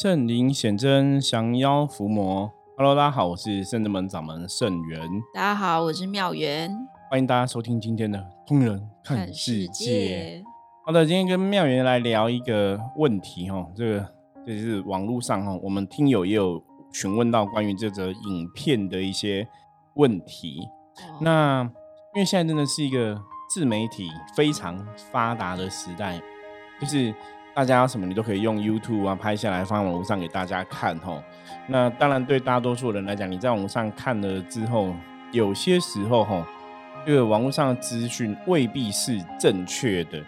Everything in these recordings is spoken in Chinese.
圣灵显真，降妖伏魔。Hello，大家好，我是圣真门掌门圣元。大家好，我是妙元。欢迎大家收听今天的《通人看世界》。好的，今天跟妙元来聊一个问题哈，这个就是网络上哈，我们听友也有询问到关于这则影片的一些问题。那因为现在真的是一个自媒体非常发达的时代，就是。大家什么你都可以用 YouTube 啊拍下来放网络上给大家看吼。那当然对大多数人来讲，你在网络上看了之后，有些时候吼，这个网络上的资讯未必是正确的，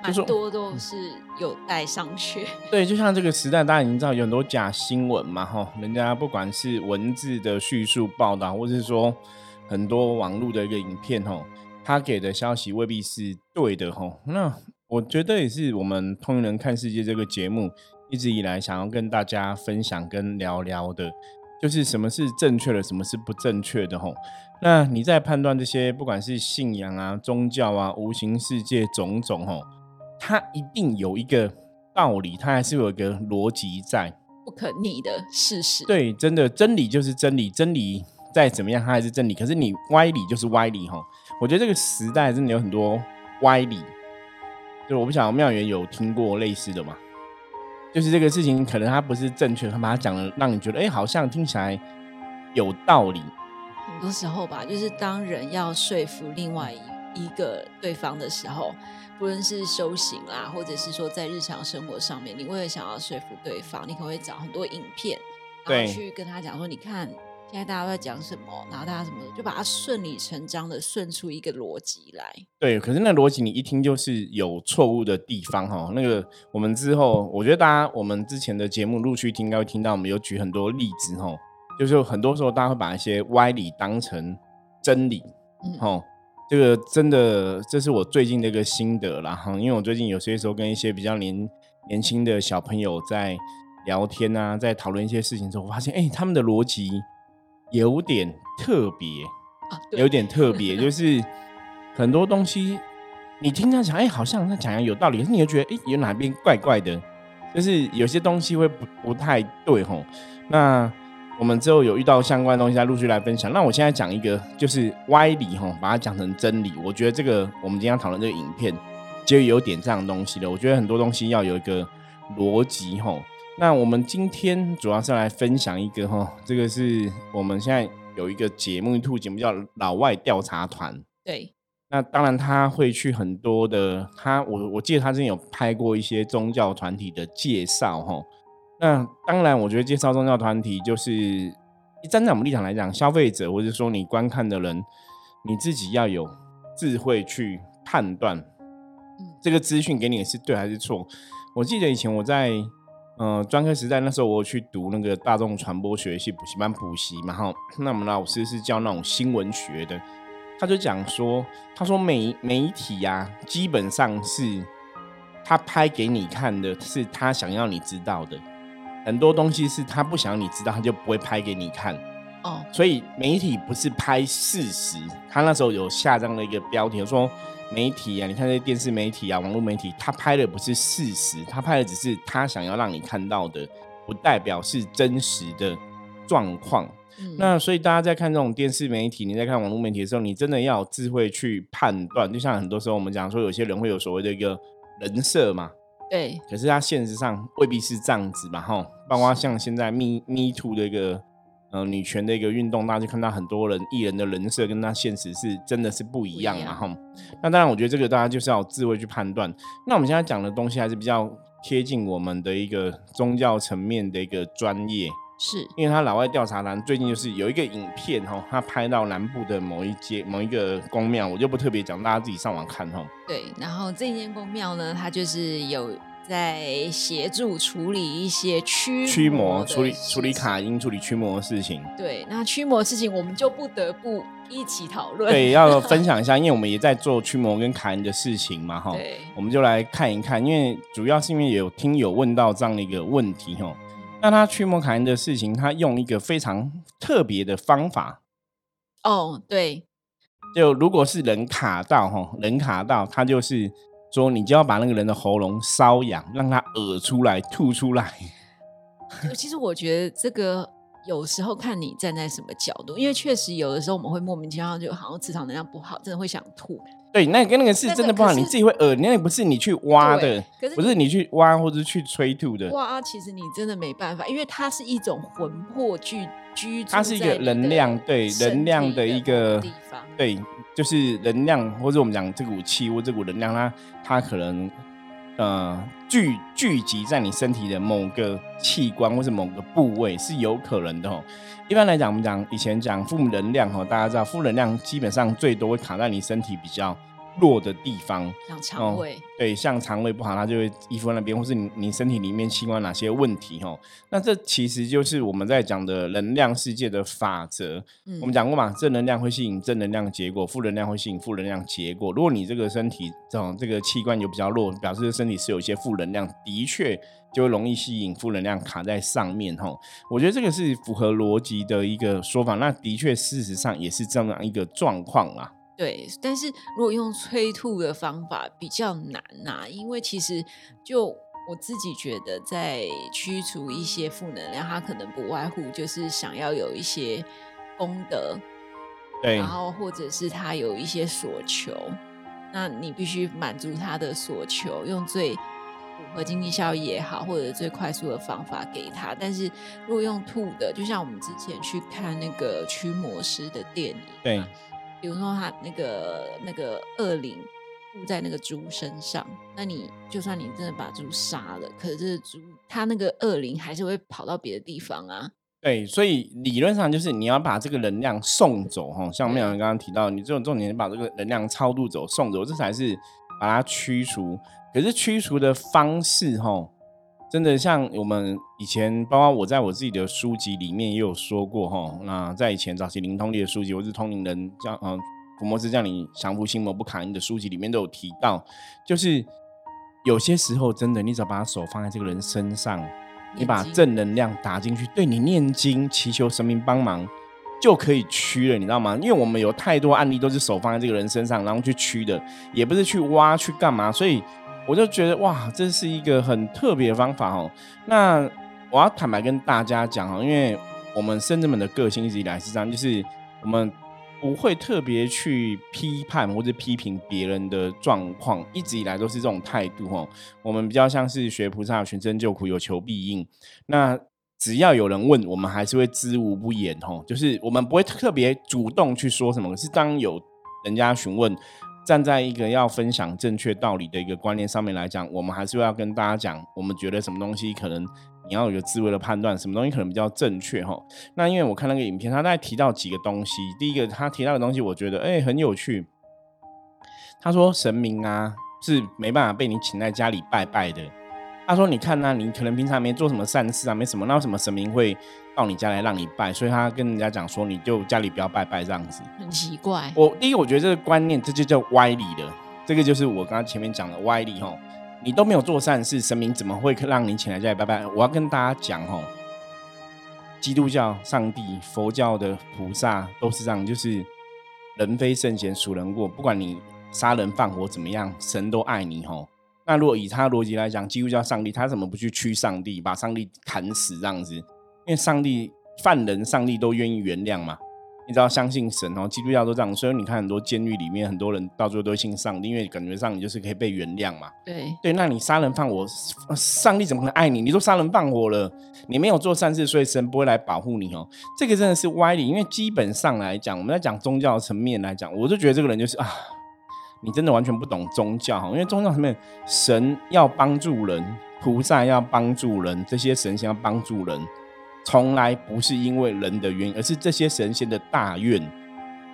蛮多都是有待商榷。对，就像这个时代，大家已经知道有很多假新闻嘛吼，人家不管是文字的叙述报道，或者是说很多网络的一个影片吼，他给的消息未必是对的吼。那我觉得也是我们《通人看世界》这个节目一直以来想要跟大家分享跟聊聊的，就是什么是正确的，什么是不正确的吼。那你在判断这些，不管是信仰啊、宗教啊、无形世界种种吼，它一定有一个道理，它还是有一个逻辑在，不可逆的事实。对，真的真理就是真理，真理再怎么样它还是真理。可是你歪理就是歪理吼。我觉得这个时代真的有很多歪理。就我不晓得妙元有听过类似的吗？就是这个事情可能它不是正确，他把它讲的让你觉得哎，好像听起来有道理。很多时候吧，就是当人要说服另外一个对方的时候，不论是修行啦，或者是说在日常生活上面，你为了想要说服对方，你可能会找很多影片，然后去跟他讲说，你看。现在大家都在讲什么？然后大家什么就把它顺理成章的顺出一个逻辑来。对，可是那逻辑你一听就是有错误的地方哈。那个我们之后，我觉得大家我们之前的节目陆续听，应该会听到我们有举很多例子哈。就是很多时候大家会把一些歪理当成真理，哈。这个真的，这是我最近的一个心得啦哈。因为我最近有些时候跟一些比较年年轻的小朋友在聊天啊，在讨论一些事情之后，我发现哎，他们的逻辑。有点特别，有点特别，就是很多东西你听他讲，哎，好像他讲的有道理，可是你又觉得，哎，有哪边怪怪的，就是有些东西会不不太对吼。那我们之后有遇到相关东西，再陆续来分享。那我现在讲一个，就是歪理吼，把它讲成真理。我觉得这个我们今天讨论这个影片，就有点这样的东西了。我觉得很多东西要有一个逻辑吼。那我们今天主要是来分享一个哈，这个是我们现在有一个节目，一套节目叫《老外调查团》。对，那当然他会去很多的，他我我记得他之前有拍过一些宗教团体的介绍哈。那当然，我觉得介绍宗教团体就是站在我们立场来讲，消费者或者说你观看的人，你自己要有智慧去判断，这个资讯给你是对还是错。我记得以前我在。嗯，专科时代那时候我去读那个大众传播学系补习班补习嘛，哈，那我们老师是教那种新闻学的，他就讲说，他说媒媒体呀，基本上是他拍给你看的，是他想要你知道的，很多东西是他不想你知道，他就不会拍给你看。哦，所以媒体不是拍事实，他那时候有下这样的一个标题说。媒体啊，你看这些电视媒体啊，网络媒体，他拍的不是事实，他拍的只是他想要让你看到的，不代表是真实的状况。那所以大家在看这种电视媒体，你在看网络媒体的时候，你真的要有智慧去判断。就像很多时候我们讲说，有些人会有所谓的一个人设嘛，对，可是他现实上未必是这样子嘛，哈。包括像现在 Me Me Too 的一个。呃，女权的一个运动，大家就看到很多人艺人的人设跟他现实是真的是不一样嘛，哈。那当然，我觉得这个大家就是要智慧去判断。那我们现在讲的东西还是比较贴近我们的一个宗教层面的一个专业，是因为他老外调查团最近就是有一个影片哈，他拍到南部的某一街某一个宫庙，我就不特别讲，大家自己上网看哈。对，然后这间宫庙呢，它就是有。在协助处理一些驱驱魔、处理处理卡因、处理驱魔的事情。对，那驱魔的事情我们就不得不一起讨论。对，要分享一下，因为我们也在做驱魔跟卡因的事情嘛，哈。对，我们就来看一看，因为主要是因为有听友问到这样的一个问题，哈。那他驱魔卡因的事情，他用一个非常特别的方法。哦，对。就如果是人卡到，哈，人卡到，他就是。说你就要把那个人的喉咙瘙痒，让他呕出来、吐出来。其实我觉得这个有时候看你站在什么角度，因为确实有的时候我们会莫名其妙就好像磁场能量不好，真的会想吐。对，那跟那个是真的不好，个你自己会恶，那个不是你去挖的，可是不是你去挖或者去催吐的，哇，其实你真的没办法，因为它是一种魂魄居居住它是一个能量对能量的一个地方。对，就是能量，或者我们讲这股气或这股能量，它它可能呃聚聚集在你身体的某个器官或是某个部位是有可能的哦。一般来讲，我们讲以前讲负能量哦，大家知道负能量基本上最多会卡在你身体比较弱的地方，像肠胃，对，像肠胃不好，它就会依附在那边，或是你你身体里面器官哪些问题哦。那这其实就是我们在讲的能量世界的法则。嗯我们讲过嘛，正能量会吸引正能量结果，负能量会吸引负能量结果。如果你这个身体这种这个器官有比较弱，表示身体是有一些负能量，的确就会容易吸引负能量卡在上面吼。我觉得这个是符合逻辑的一个说法，那的确事实上也是这样一个状况啦。对，但是如果用催吐的方法比较难呐、因为其实就我自己觉得，在驱除一些负能量，他可能不外乎就是想要有一些功德，对然后或者是他有一些所求，那你必须满足他的所求，用最符合经济效益也好，或者最快速的方法给他。但是如果用吐的，就像我们之前去看那个驱魔师的电影，对，比如说他那个那个恶灵附在那个猪身上，那你就算你真的把猪杀了，可是这猪它那个恶灵还是会跑到别的地方啊。对，所以理论上就是你要把这个能量送走哈，像妙人刚刚提到，你这种重点把这个能量超度走、送走，这才是把它驱除。可是驱除的方式哈，真的像我们以前，包括我在我自己的书籍里面也有说过哈。那在以前早期灵通力的书籍，或是通灵人叫嗯伏魔师叫你降服心魔不卡因的书籍里面都有提到，就是有些时候真的，你只要把手放在这个人身上。你把正能量打进去，对你念经祈求神明帮忙，就可以驱了，你知道吗？因为我们有太多案例都是手放在这个人身上，然后去驱的，也不是去挖去干嘛，所以我就觉得哇，这是一个很特别的方法哦。那我要坦白跟大家讲哦，因为我们深圳们的个性一直以来是这样，就是我们不会特别去批判或者批评别人的状况，一直以来都是这种态度哦。我们比较像是学菩萨，寻声救苦，有求必应。那只要有人问，我们还是会知无不言吼，就是我们不会特别主动去说什么。可是当有人家询问，站在一个要分享正确道理的一个观念上面来讲，我们还是要跟大家讲，我们觉得什么东西可能你要有个智慧的判断，什么东西可能比较正确哈。那因为我看那个影片，他在提到几个东西，第一个他提到的东西，我觉得哎、很有趣。他说神明啊是没办法被你请在家里拜拜的。他说你看呐、你可能平常没做什么善事啊，没什么，那为什么神明会到你家来让你拜？所以他跟人家讲说，你就家里不要拜拜这样子。很奇怪，我第一，我觉得这个观念，这就叫歪理的。这个就是我刚刚前面讲的歪理吼。你都没有做善事，神明怎么会让你请来家里拜拜？我要跟大家讲吼，基督教、上帝、佛教的菩萨都是这样，就是人非圣贤，孰能过？不管你杀人放火怎么样，神都爱你吼。那如果以他逻辑来讲，基督教上帝他怎么不去驱上帝，把上帝砍死这样子？因为上帝犯人，上帝都愿意原谅嘛。你只要相信神哦，基督教都这样，所以你看很多监狱里面很多人到最后都信上帝，因为感觉上你就是可以被原谅嘛。对，对，那你杀人放火，上帝怎么可能爱你？你都杀人放火了，你没有做善事，所以神不会来保护你哦。这个真的是歪理，因为基本上来讲，我们在讲宗教层面来讲，我就觉得这个人就是啊，你真的完全不懂宗教哈，因为宗教上面，神要帮助人，菩萨要帮助人，这些神仙要帮助人，从来不是因为人的原因，而是这些神仙的大愿。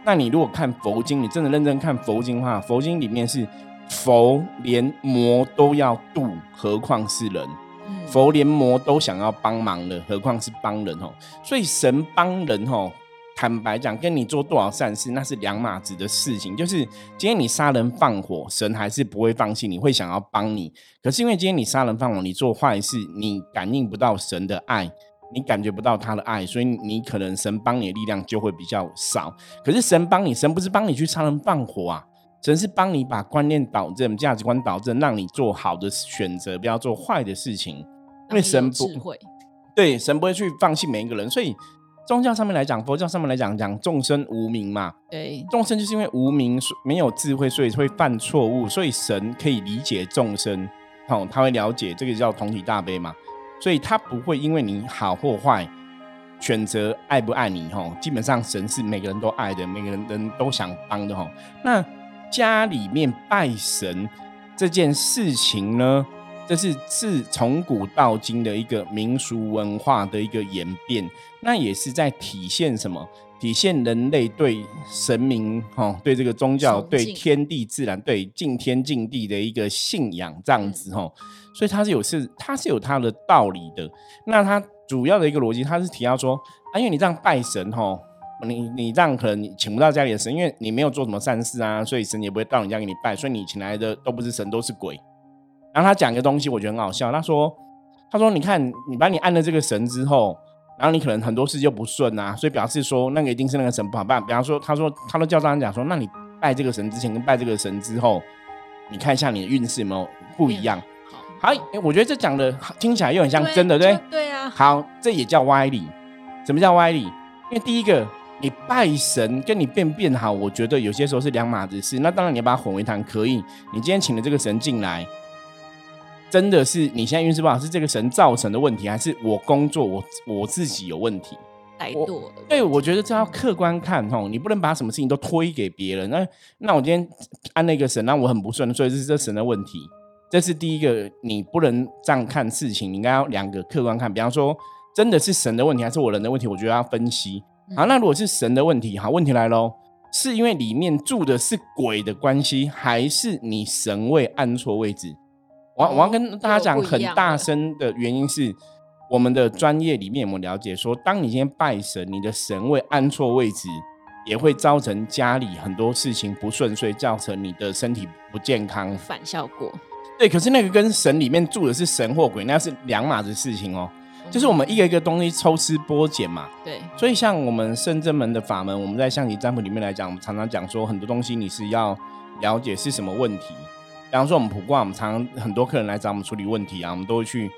那你如果看佛经，你真的认真看佛经的话，佛经里面是佛连魔都要度，何况是人？嗯佛连魔都想要帮忙了，何况是帮人哦？所以神帮人哦，坦白讲，跟你做多少善事那是两码子的事情。就是今天你杀人放火，神还是不会放弃你，会想要帮你。可是因为今天你杀人放火，你做坏事，你感应不到神的爱，你感觉不到他的爱，所以你可能神帮你的力量就会比较少。可是神帮你，神不是帮你去杀人放火啊，神是帮你把观念导正、价值观导正，让你做好的选择，不要做坏的事情。因为神不智慧，对，神不会去放弃每一个人，所以宗教上面来讲，佛教上面来讲，讲众生无名嘛，对，众生就是因为无名，没有智慧，所以会犯错误，所以神可以理解众生，好，他会了解这个叫同体大悲嘛，所以他不会因为你好或坏，选择爱不爱你，哈，基本上神是每个人都爱的，每个人人都想帮的，哈。那家里面拜神这件事情呢？这是自从古到今的一个民俗文化的一个演变，那也是在体现什么？体现人类对神明、哈，对这个宗教、对天地自然、对敬天敬地的一个信仰，这样子哈。所以它是有是它是有它的道理的。那它主要的一个逻辑，它是提到说啊，因为你这样拜神哈，你你这样可能请不到家里的神，因为你没有做什么善事啊，所以神也不会到你家给你拜，所以你请来的都不是神，都是鬼。然后他讲一个东西，我觉得很好笑。他说：“他说，你看，你把你按了这个神之后，然后你可能很多事就不顺啊，所以表示说那个一定是那个神不好办。比方说，他说，他都叫大家讲说，那你拜这个神之前跟拜这个神之后，你看一下你的运势有没有不一样？好，我觉得这讲的听起来又很像真的，对对啊。好，这也叫歪理。什么叫歪理？因为第一个，你拜神跟你变变好，我觉得有些时候是两码子事。那当然，你要把它混为一谈可以。你今天请了这个神进来。”真的是你现在运势不好，是这个神造成的问题，还是我工作我我自己有问题？怠惰。对，我觉得这要客观看吼，你不能把什么事情都推给别人。那那我今天按那个神，那我很不顺，所以是这神的问题。这是第一个，你不能这样看事情，你应该要两个客观看。比方说，真的是神的问题，还是我人的问题？我觉得要分析。好，那如果是神的问题，好，问题来喽，是因为里面住的是鬼的关系，还是你神位按错位置？我我要跟大家讲很大声的原因是，我们的专业里面我们了解说，当你今天拜神，你的神位按错位置，也会造成家里很多事情不顺遂，造成你的身体不健康，反效果。对，可是那个跟神里面住的是神或鬼，那是两码子事情哦。就是我们一个一个东西抽丝剥茧嘛。对。所以像我们圣真门的法门，我们在象棋占卜里面来讲，我们常常讲说，很多东西你是要了解是什么问题。比方说，我们卜卦，我们常常很多客人来找我们处理问题啊，我们都会去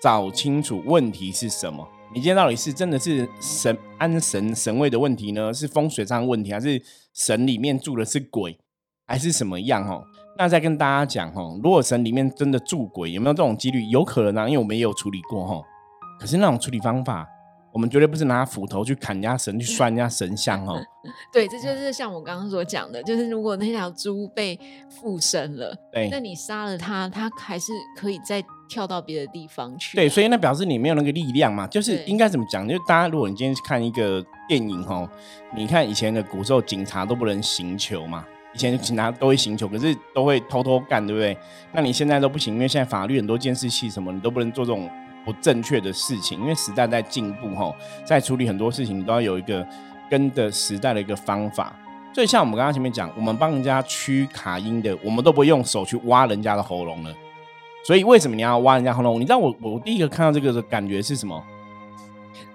找清楚问题是什么。你今天到底是真的是神安神神位的问题呢？是风水上的问题，还是神里面住的是鬼，还是什么样？哦，那再跟大家讲哦，如果神里面真的住鬼，有没有这种几率？有可能啊，因为我们也有处理过哈。可是那种处理方法。我们绝对不是拿斧头去砍人家神，去拴人家神像哦。对，这就是像我刚刚所讲的，就是如果那条猪被附身了，对，那你杀了它，它还是可以再跳到别的地方去。对，所以那表示你没有那个力量嘛。就是应该怎么讲？就大家如果你今天去看一个电影哦，你看以前的古时候警察都不能行球嘛，以前警察都会行球，可是都会偷偷干，对不对？那你现在都不行，因为现在法律很多监视器什么，你都不能做这种。不正确的事情，因为时代在进步，哈，在处理很多事情都要有一个跟的时代的一个方法。所以像我们刚刚前面讲，我们帮人家驱卡音的，我们都不会用手去挖人家的喉咙了。所以为什么你要挖人家喉咙？你知道我我第一个看到这个的感觉是什么？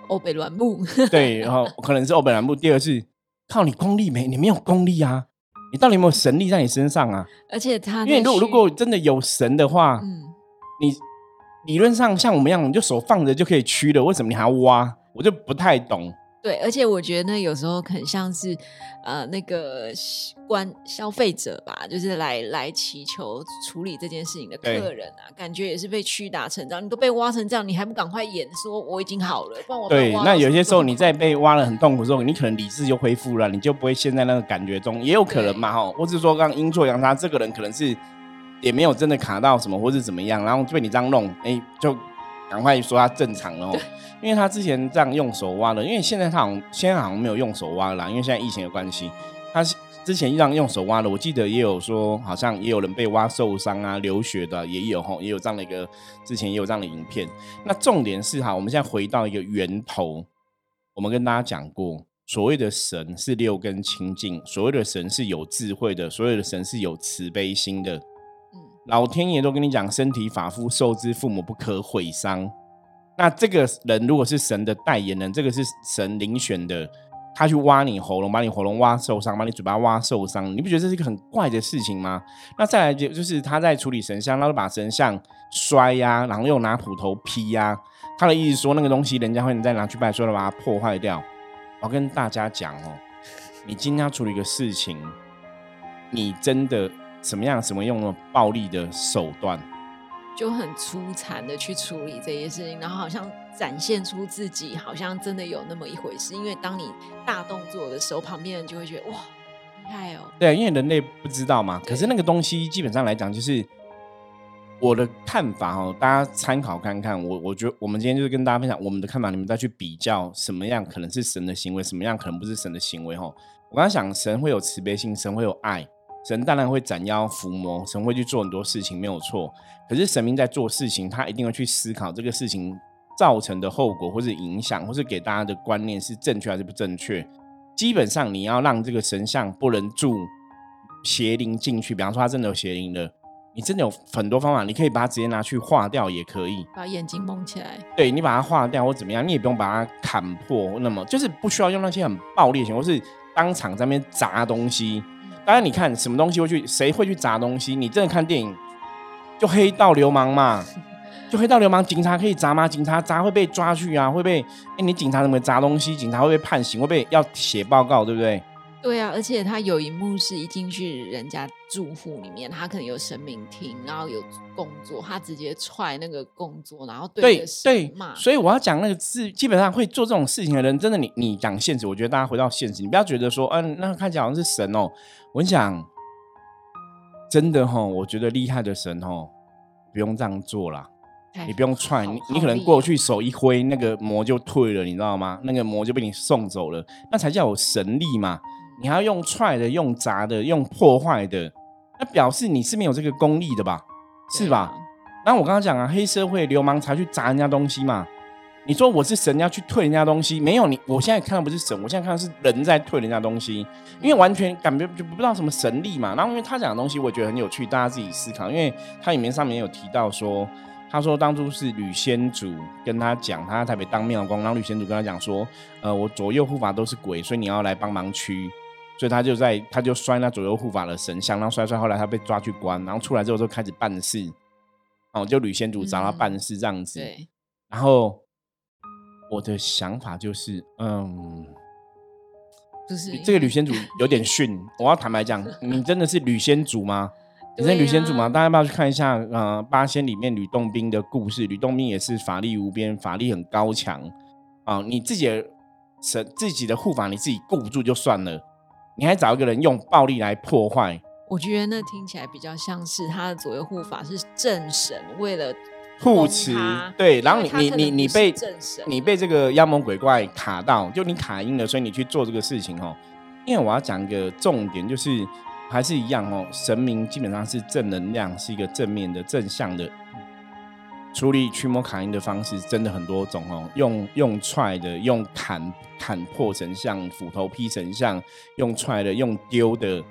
欧北软木。对，然后可能是欧北软木。第二是靠你功力没？你没有功力啊！你到底有没有神力在你身上啊？而且他，因为如果如果真的有神的话，嗯，你。理论上像我们一样，你就手放着就可以驱了，为什么你还要挖？我就不太懂。对，而且我觉得有时候很像是呃那个关消费者吧，就是来来祈求处理这件事情的客人啊，感觉也是被屈打成招。你都被挖成这样，你还不赶快演说我已经好了？不然我对。那有些时候你在被挖了很痛苦之后，你可能理智就恢复了，你就不会陷在那个感觉中，也有可能嘛哈。或者说刚阴错阳差，这个人可能是。也没有真的卡到什么，或是怎么样，然后被你这样弄，哎，就赶快说他正常了哦，因为他之前这样用手挖的，因为现在他好像现在好像没有用手挖了，因为现在疫情的关系，他之前这样用手挖的，我记得也有说，好像也有人被挖受伤啊、流血的也有哈，也有这样的一个，之前也有这样的影片。那重点是哈，我们现在回到一个源头，我们跟大家讲过，所谓的神是六根清净，所谓的神是有智慧的，所有的神是有慈悲心的。老天爷都跟你讲，身体发肤受之父母不可毁伤。那这个人如果是神的代言人，这个是神遴选的，他去挖你喉咙，把你喉咙挖受伤，把你嘴巴挖受伤，你不觉得这是一个很怪的事情吗？那再来就就是他在处理神像，他就把神像摔呀，然后又拿斧头劈呀。他的意思说，那个东西人家会你再拿去拜，说了把它破坏掉。我跟大家讲哦，你今天要处理一个事情，你真的什么样、什么用的暴力的手段？就很粗残的去处理这些事情，然后好像展现出自己好像真的有那么一回事。因为当你大动作的时候，旁边人就会觉得哇，厉害哦。对，因为人类不知道嘛。可是那个东西基本上来讲，就是我的看法哦，大家参考看看。我我觉得我们今天就是跟大家分享我们的看法，你们再去比较什么样可能是神的行为，什么样可能不是神的行为。哈，我刚刚想，神会有慈悲心，神会有爱。神当然会斩妖伏魔，神会去做很多事情，没有错。可是神明在做事情，他一定会去思考这个事情造成的后果，或是影响，或是给大家的观念是正确还是不正确。基本上，你要让这个神像不能住邪灵进去，比方说他真的有邪灵的，你真的有很多方法，你可以把它直接拿去化掉，也可以把眼睛蒙起来。对你把它化掉或怎么样，你也不用把它砍破，那么就是不需要用那些很暴力型，或是当场在那边砸东西。当然，你看什么东西会去，谁会去砸东西？你真的看电影，就黑道流氓嘛，就黑道流氓，警察可以砸吗？警察砸会被抓去啊，会被哎，你警察怎么砸东西？警察会被判刑，会被要写报告，对不对？对啊，而且他有一幕是一进去人家住户里面，他可能有神明厅，然后有工作，他直接踹那个工作，然后对对骂。所以我要讲那个字，基本上会做这种事情的人，真的，你你讲现实，我觉得大家回到现实，你不要觉得说，嗯，那看起来好像是神哦。我想，真的哈，我觉得厉害的神哦，不用这样做啦。你不用踹，你你可能过去手一挥，那个魔就退了，你知道吗？那个魔就被你送走了，那才叫有神力嘛。你还要用踹的、用砸的、用破坏的，那表示你是没有这个功力的吧？是吧？然后我刚刚讲啊，黑社会流氓才去砸人家东西嘛。你说我是神要去退人家东西，没有你，我现在看到不是神，我现在看到是人在退人家东西，因为完全感觉就不知道什么神力嘛。然后因为他讲的东西，我觉得很有趣，大家自己思考。因为他里面上面有提到说，他说当初是吕先祖跟他讲，他在台北当庙公，然后吕先祖跟他讲说，呃，我左右护法都是鬼，所以你要来帮忙驱。所以他就在，他就摔那左右护法的神像，然后摔摔，后来他被抓去关，然后出来之后就开始办事，哦，就吕仙主找他办事这样子。对。然后我的想法就是，嗯，就是这个吕先主有点逊。我要坦白讲，你真的是吕先主吗？你是吕先主吗？大家要不要去看一下？呃，八仙里面吕洞宾的故事，吕洞宾也是法力无边，法力很高强啊。你自己的神，自己的护法，你自己顾不住就算了。你还找一个人用暴力来破坏？我觉得那听起来比较像是他的左右护法是正神，为了护持。对，然后你你你你被正神，你被这个妖魔鬼怪卡到，就你卡阴了，所以你去做这个事情哦。因为我要讲一个重点，就是还是一样哦，神明基本上是正能量，是一个正面的、正向的。处理驱魔卡因的方式真的很多种哦，用用踹的，用砍砍破神像，斧头劈神像，用踹的，用丢的，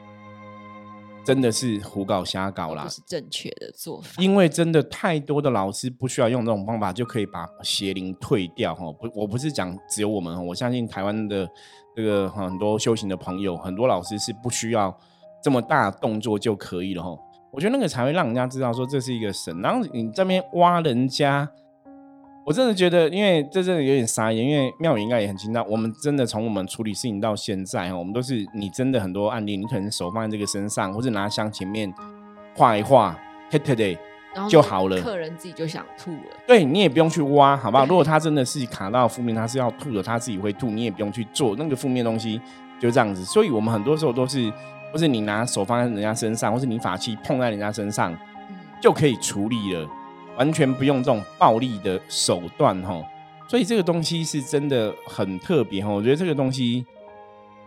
真的是胡搞瞎搞啦，是正确的做法。因为真的太多的老师不需要用这种方法就可以把邪灵退掉哈，不，我不是讲只有我们，我相信台湾的这个很多修行的朋友，很多老师是不需要这么大动作就可以了哈。我觉得那个才会让人家知道说这是一个神，然后你这边挖人家，我真的觉得，因为这真的有点傻眼，因为妙宇应该也很清楚，我们真的从我们处理事情到现在，我们都是你真的很多案例，你可能手放在这个身上，或者拿香前面画一画，嘿嘿嘿，就好了。客人自己就想吐了，对你也不用去挖，好不好？如果他真的是卡到负面，他是要吐的，他自己会吐，你也不用去做那个负面东西，就这样子。所以我们很多时候都是。或是你拿手放在人家身上，或是你法器碰在人家身上，就可以处理了，完全不用这种暴力的手段哈。所以这个东西是真的很特别哈。我觉得这个东西，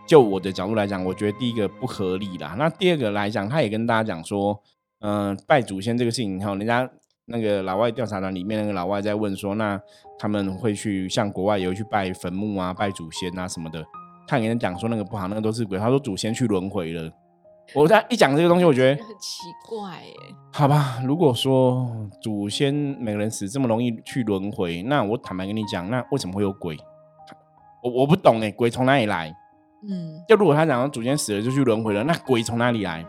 就我的角度来讲，我觉得第一个不合理啦。那第二个来讲，他也跟大家讲说，嗯，拜祖先这个事情哈，人家那个老外调查团里面那个老外在问说，那他们会去像国外有去拜坟墓啊、拜祖先啊什么的。他跟人讲说那个不好，那个都是鬼。他说祖先去轮回了。我在一讲这个东西，我觉得很奇怪哎。好吧，如果说祖先每个人死这么容易去轮回，那我坦白跟你讲，那为什么会有鬼？我我不懂哎，鬼从哪里来？嗯，就如果他讲到祖先死了就去轮回了，那鬼从哪里来？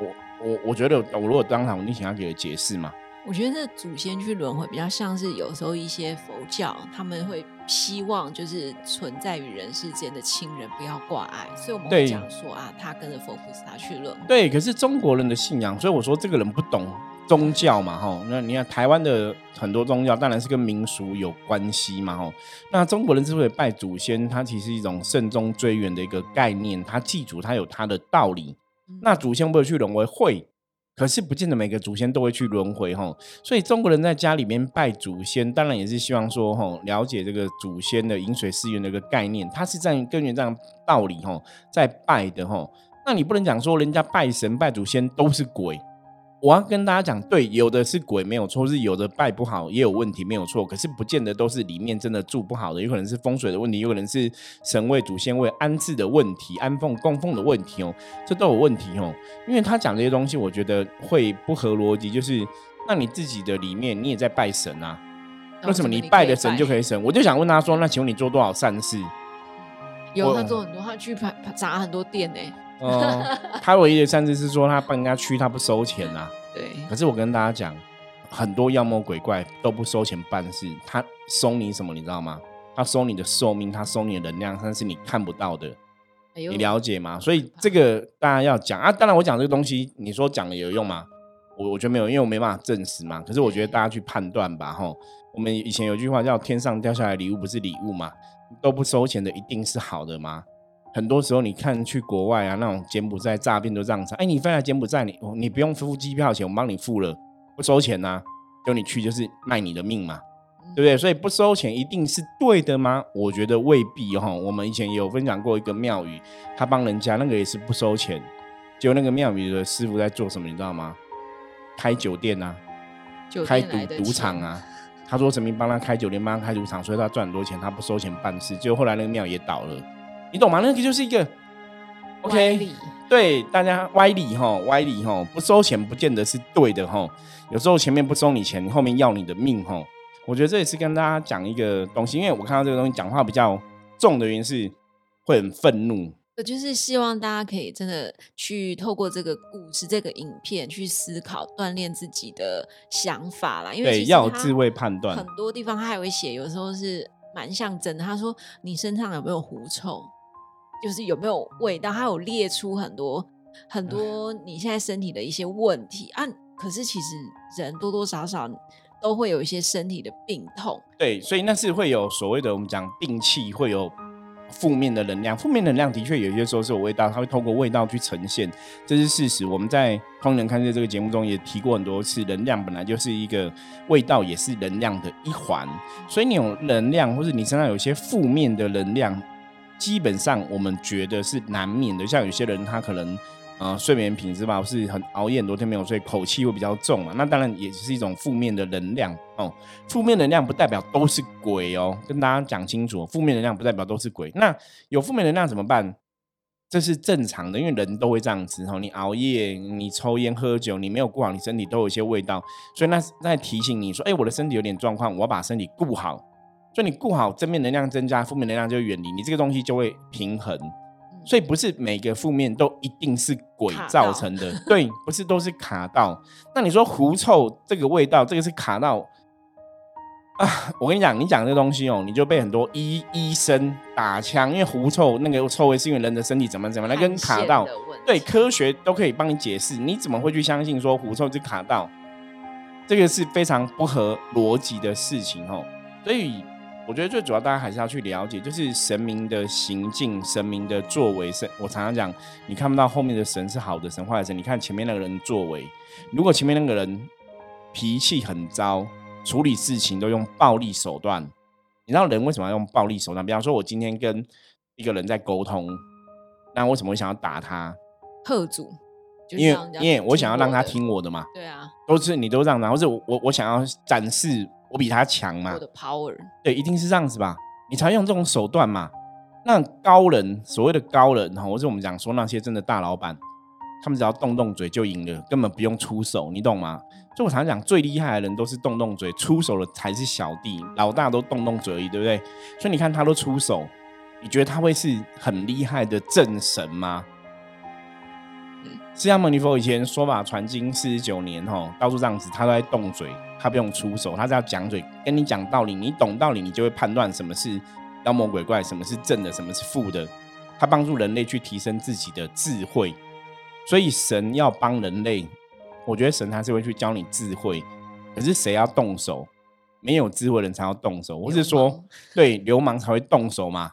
我我我觉得我如果当场，我一定想要给个解释嘛。我觉得祖先去轮回比较像是有时候一些佛教他们会希望就是存在于人世间的亲人不要挂碍，所以我们会对讲说啊，他跟着佛菩萨去轮回。对，可是中国人的信仰，所以我说这个人不懂宗教嘛，哈。那你看台湾的很多宗教，当然是跟民俗有关系嘛，哈。那中国人之所以拜祖先，它其实是一种慎终追远的一个概念，他祭祖他有他的道理。嗯那祖先会不会去轮回？会，可是不见得每个祖先都会去轮回哈。所以中国人在家里面拜祖先，当然也是希望说哈，了解这个祖先的饮水思源的一个概念，它是在根源这样道理哈在拜的哈。那你不能讲说人家拜神拜祖先都是鬼。我要跟大家讲，对，有的是鬼没有错，是有的拜不好也有问题没有错，可是不见得都是里面真的住不好的，有可能是风水的问题，有可能是神位祖先位安置的问题、安奉供奉的问题哦，这都有问题哦。因为他讲这些东西，我觉得会不合逻辑，就是那你自己的里面你也在拜神啊，为什么你拜的神就可以以神？我就想问他说，那请问你做多少善事？有他做很多，他去拍砸很多店呢、哦，他唯一的善事是说他帮人家驱，他不收钱啊。对，可是我跟大家讲，很多妖魔鬼怪都不收钱办事，他收你什么，你知道吗？他收你的寿命，他收你的能量，但是你看不到的，你了解吗？所以这个大家要讲啊。当然，我讲这个东西，你说讲了有用吗？我我觉得没有，因为我没办法证实嘛。可是我觉得大家去判断吧，吼。我们以前有句话叫“天上掉下来礼物不是礼物嘛”，都不收钱的一定是好的吗？很多时候你看去国外啊，那种柬埔寨诈骗都这样子。哎，你飞来柬埔寨，你你不用付机票钱，我帮你付了，不收钱呐、就你去就是卖你的命嘛，对不对？所以不收钱一定是对的吗？我觉得未必哈。我们以前也有分享过一个庙宇，他帮人家那个也是不收钱，结果那个庙宇的师傅在做什么，你知道吗？开酒店啊，酒开赌赌场，啊。他说神明帮他开酒店，帮他开赌场，所以他赚很多钱，他不收钱办事。结果后来那个庙也倒了，你懂吗？那个就是一个 OK，理对大家歪理哈，歪理哈，不收钱不见得是对的哈。有时候前面不收你钱，后面要你的命哈。我觉得这也是跟大家讲一个东西，因为我看到这个东西讲话比较重的原因是会很愤怒。我就是希望大家可以真的去透过这个故事、这个影片去思考、锻炼自己的想法啦。因为要有智慧判断很。多地方他还会写，有时候是蛮像真的。他说你身上有没有狐臭，就是有没有味道，他有列出很多很多你现在身体的一些问题啊。可是其实人多多少少都会有一些身体的病痛，对，所以那是会有所谓的我们讲病气，会有负面的能量。负面能量的确有些时候是有味道，它会透过味道去呈现，这是事实。我们在《空人看见》这个节目中也提过很多次，能量本来就是一个味道，也是能量的一环。所以你有能量，或者你身上有一些负面的能量，基本上我们觉得是难免的。像有些人他可能。呃，睡眠品质吧，是很熬夜很多天没有睡，口气会比较重嘛。那当然也是一种负面的能量哦。负面能量不代表都是鬼哦，跟大家讲清楚，负面能量不代表都是鬼。那有负面能量怎么办？这是正常的，因为人都会这样子哦。你熬夜，你抽烟喝酒，你没有顾好你身体，都有一些味道。所以那在提醒你说，哎，我的身体有点状况，我要把身体顾好。所以你顾好，正面能量增加，负面能量就远离，你这个东西就会平衡。所以不是每个负面都一定是鬼造成的，对，不是都是卡到。那你说狐臭这个味道，这个是卡到啊？我跟你讲，你讲这东西哦，你就被很多医医生打枪，因为狐臭那个臭味是因为人的身体怎么怎么，那跟卡到对科学都可以帮你解释，你怎么会去相信说狐臭是卡到？这个是非常不合逻辑的事情哦。所以我觉得最主要大家还是要去了解，就是神明的行径、神明的作为。神，我常常讲，你看不到后面的神是好的神、坏的神，你看前面那个人作为。如果前面那个人脾气很糟，处理事情都用暴力手段，你知道人为什么要用暴力手段？比方说，我今天跟一个人在沟通，那为什么会想要打他？贺主，因为因为我想要让他听我的嘛，对啊，都是你都这样子啊，或者我我我想要展示我比他强嘛我，的 power，对，一定是这样子吧？你才用这种手段嘛。那高人，所谓的高人哈，或者我们讲说那些真的大老板，他们只要动动嘴就赢了，根本不用出手，你懂吗？所以我常常讲，最厉害的人都是动动嘴，出手的才是小弟，老大都动动嘴而已，对不对？所以你看他都出手，你觉得他会是很厉害的正神吗？释迦牟尼佛以前说法传经四十九年，吼，到处这样子，他都在动嘴，他不用出手，他是要讲嘴，跟你讲道理，你懂道理，你就会判断什么是妖魔鬼怪，什么是正的，什么是负的。他帮助人类去提升自己的智慧，所以神要帮人类，我觉得神他是会去教你智慧。可是谁要动手？没有智慧人才要动手，我是说，对流氓才会动手嘛？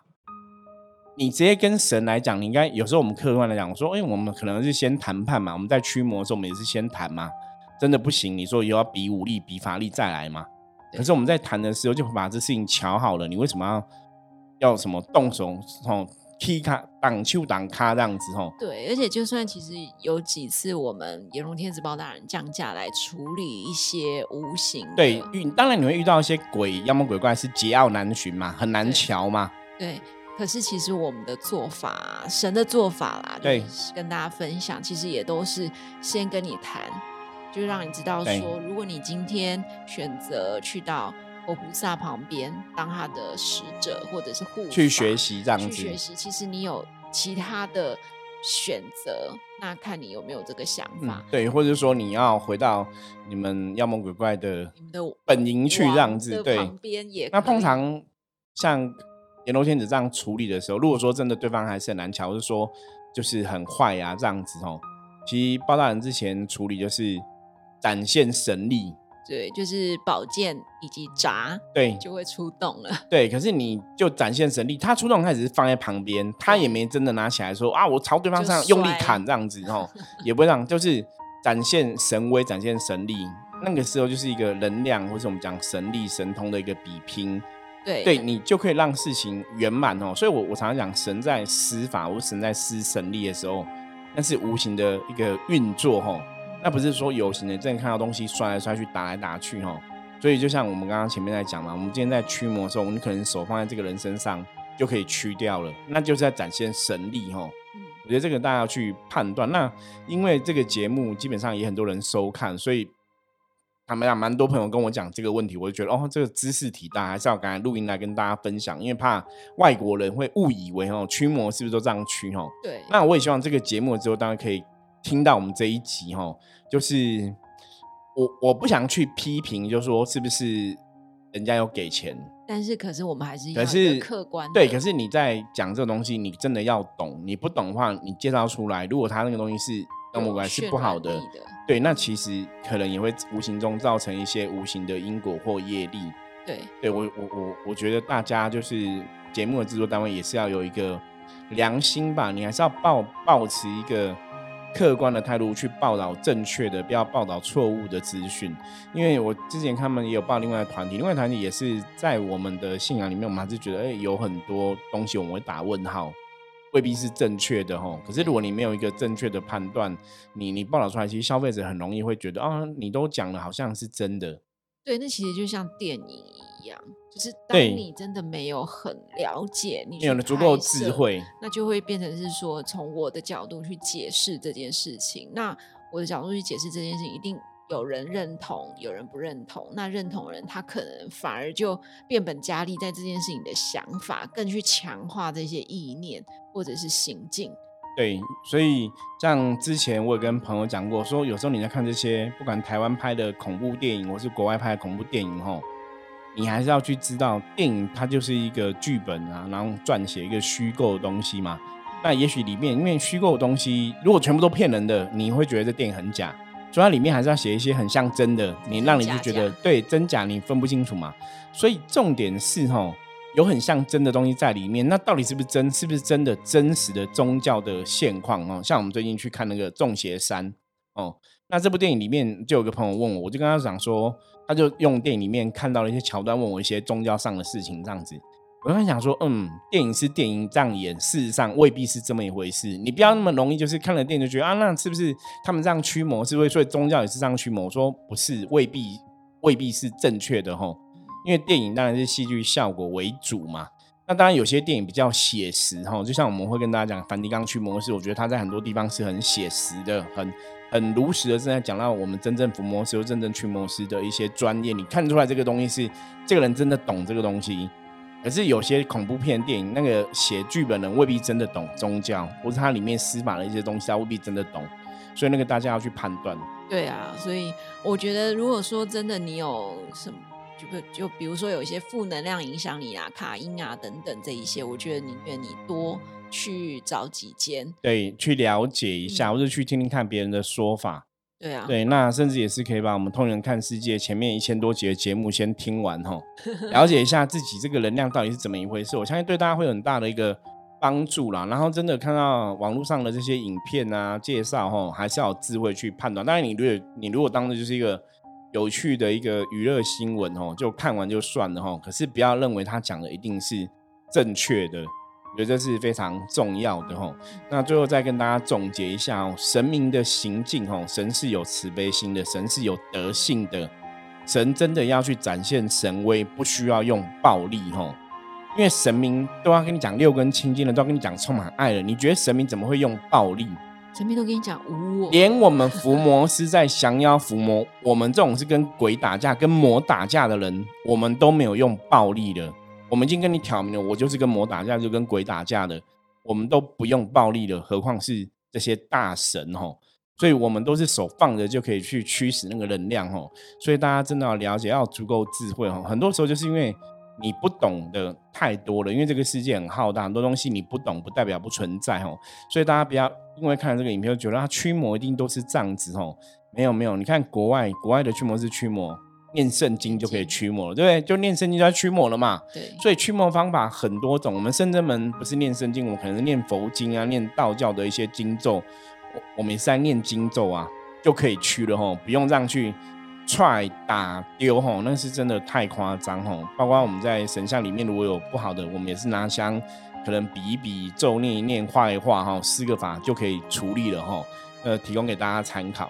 你直接跟神来讲，你应该有时候我们客观来讲，我说，哎，我们可能是先谈判嘛。我们在驱魔的时候，我们也是先谈嘛。真的不行，你说以后要比武力、比法力再来嘛？可是我们在谈的时候，就把这事情瞧好了。你为什么要要什么动手？哦，踢卡挡球挡卡这样子吼。对，而且就算其实有几次我们炎龙天子包大人降价来处理一些无形，对，遇当然你会遇到一些鬼妖魔鬼怪是桀骜难寻嘛，很难瞧嘛。对，可是其实我们的做法，神的做法啦，对，跟大家分享，其实也都是先跟你谈，就让你知道说，如果你今天选择去到。佛菩萨旁边当他的使者或者是护去学习这样子，去学习。其实你有其他的选择，那看你有没有这个想法。对，或者说你要回到你们妖魔鬼怪的你们的本营去这样子。对，旁边也那通常像阎罗天子这样处理的时候，如果说真的对方还是很难瞧，或者说就是很坏呀这样子哦，其实包大人之前处理就是展现神力。对，就是宝剑以及闸，对，就会出动了。对，可是你就展现神力，他出动，他只是放在旁边，他也没真的拿起来说啊，我朝对方上用力砍这样子哦，也不会让，就是展现神威，展现神力。那个时候就是一个能量，或是我们讲神力、神通的一个比拼。对，对你就可以让事情圆满哦。所以我我常常讲，神在施法，或神在施神力的时候，那是无形的一个运作哈。那不是说有形的，真的看到东西摔来摔去、打来打去哈，所以就像我们刚刚前面在讲嘛，我们今天在驱魔的时候，我们可能手放在这个人身上就可以驱掉了，那就是在展现神力哈。我觉得这个大家要去判断。那因为这个节目基本上也很多人收看，所以他们讲蛮多朋友跟我讲这个问题，我就觉得哦，这个知识体大，还是要赶快录音来跟大家分享，因为怕外国人会误以为哦驱魔是不是都这样驱哦？对。那我也希望这个节目之后，大家可以。听到我们这一集哈，就是我我不想去批评，就说是不是人家有给钱，但是可是我们还是可是客观对，可是你在讲这个东西，你真的要懂，你不懂的话，你介绍出来，如果他那个东西是妖魔鬼怪是不好的，对，那其实可能也会无形中造成一些无形的因果或业力。对，对我我我我觉得大家就是节目的制作单位也是要有一个良心吧，你还是要抱抱持一个。客观的态度去报道正确的，不要报道错误的资讯。因为我之前他们也有报另外团体，另外团体也是在我们的信仰里面，我们还是觉得，哎，有很多东西我们会打问号，未必是正确的哈。可是如果你没有一个正确的判断，你你报道出来，其实消费者很容易会觉得，啊，你都讲了，好像是真的。对，那其实就像电影一样。就是当你真的没有很了解，你没有了足够智慧，那就会变成是说，从我的角度去解释这件事情。那我的角度去解释这件事情，一定有人认同，有人不认同。那认同人，他可能反而就变本加厉，在这件事情的想法，更去强化这些意念或者是行径。对，所以像之前我也跟朋友讲过，说有时候你在看这些，不管台湾拍的恐怖电影，或是国外拍的恐怖电影，吼。你还是要去知道，电影它就是一个剧本啊，然后撰写一个虚构的东西嘛。那也许里面因为虚构的东西，如果全部都骗人的，你会觉得这电影很假。所以它里面还是要写一些很像真的，你让你就觉得对真假你分不清楚嘛。所以重点是哦，有很像真的东西在里面，那到底是不是真？是不是真的真实的宗教的现况哦？像我们最近去看那个《众邪山》哦。那这部电影里面就有个朋友问我，我就跟他讲说，他就用电影里面看到了一些桥段，问我一些宗教上的事情，这样子。我跟他讲说，嗯，电影是电影这样演，事实上未必是这么一回事。你不要那么容易，就是看了电影就觉得啊，那是不是他们这样驱魔，是不是所以宗教也是这样驱魔？我说不是，未必未必是正确的吼，因为电影当然是戏剧效果为主嘛。那当然有些电影比较写实哈，就像我们会跟大家讲梵蒂冈驱魔师，我觉得他在很多地方是很写实的，很。很如实的正在讲到我们真正伏魔师真正驱魔师的一些专业，你看出来这个东西是这个人真的懂这个东西。可是有些恐怖片电影，那个写剧本人未必真的懂宗教，或是它里面司法的一些东西，他未必真的懂，所以那个大家要去判断。对啊，所以我觉得，如果说真的你有什么，就就比如说有一些负能量影响你啊、卡音啊等等这一些，我觉得宁愿你多去找几间，对，去了解一下，或者去听听看别人的说法。对啊，对，那甚至也是可以把我们《通人看世界》前面一千多集的节目先听完哈，了解一下自己这个能量到底是怎么一回事。我相信对大家会有很大的一个帮助啦。然后真的看到网络上的这些影片啊、介绍哈，还是要有智慧去判断。当然，你如果你如果当的就是一个有趣的一个娱乐新闻哦，就看完就算了哈。可是不要认为他讲的一定是正确的。我觉得这是非常重要的吼。那最后再跟大家总结一下哦，神明的行径吼，神是有慈悲心的，神是有德性的，神真的要去展现神威，不需要用暴力吼。因为神明都要跟你讲六根清净了，都要跟你讲充满爱了，你觉得神明怎么会用暴力？神明都跟你讲无我，连我们伏魔师在降妖伏魔，我们这种是跟鬼打架、跟魔打架的人，我们都没有用暴力的。我们已经跟你挑明了，我就是跟魔打架，就跟鬼打架的，我们都不用暴力的，何况是这些大神哈？所以我们都是手放着就可以去驱使那个能量哈。所以大家真的要了解，要足够智慧哈。很多时候就是因为你不懂的太多了，因为这个世界很浩大，很多东西你不懂不代表不存在哈。所以大家不要因为看了这个影片就觉得它驱魔一定都是这样子哈。没有没有，你看国外国外的驱魔是驱魔。念圣经就可以驱魔了，对不对？就念圣经就要驱魔了嘛。对，所以驱魔方法很多种。我们圣真门不是念圣经，我们可能是念佛经啊，念道教的一些经咒。我我们也是在念经咒啊，就可以驱了吼，不用这样去踹打丢吼，那是真的太夸张吼。包括我们在神像里面如果有不好的，我们也是拿香，可能比一比咒念一念画一画哈，四个法就可以处理了哈。呃，提供给大家参考。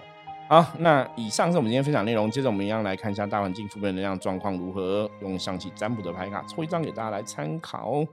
好，那以上是我们今天分享内容。接着我们一样来看一下大环境负面能量状况如何，用象棋占卜的牌卡抽一张给大家来参考。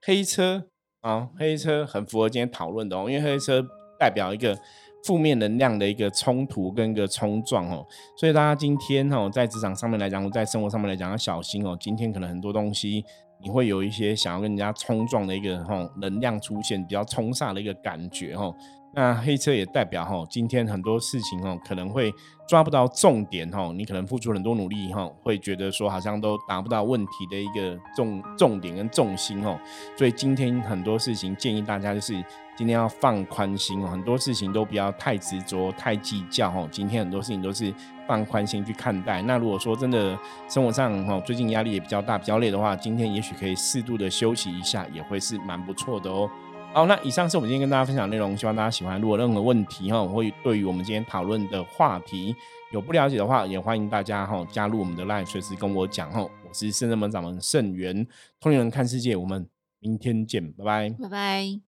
黑车啊，黑车很符合今天讨论的哦，因为黑车代表一个负面能量的一个冲突跟一个冲撞哦，所以大家今天哦，在职场上面来讲，我在生活上面来讲要小心哦。今天可能很多东西你会有一些想要跟人家冲撞的一个吼能量出现，比较冲煞的一个感觉吼。那黑车也代表吼，今天很多事情吼，可能会抓不到重点吼，你可能付出很多努力吼，会觉得说好像都达不到问题的一个重重点跟重心哦，所以今天很多事情建议大家就是今天要放宽心哦，很多事情都不要太执着、太计较吼，今天很多事情都是放宽心去看待。那如果说真的生活上哈，最近压力也比较大、比较累的话，今天也许可以适度的休息一下，也会是蛮不错的哦。好，那以上是我们今天跟大家分享内容，希望大家喜欢。如果任何问题哈，会对于我们今天讨论的话题有不了解的话，也欢迎大家哈加入我们的 LINE，随时跟我讲哈。我是圣人门掌门盛元，通灵人看世界，我们明天见，拜拜，拜拜。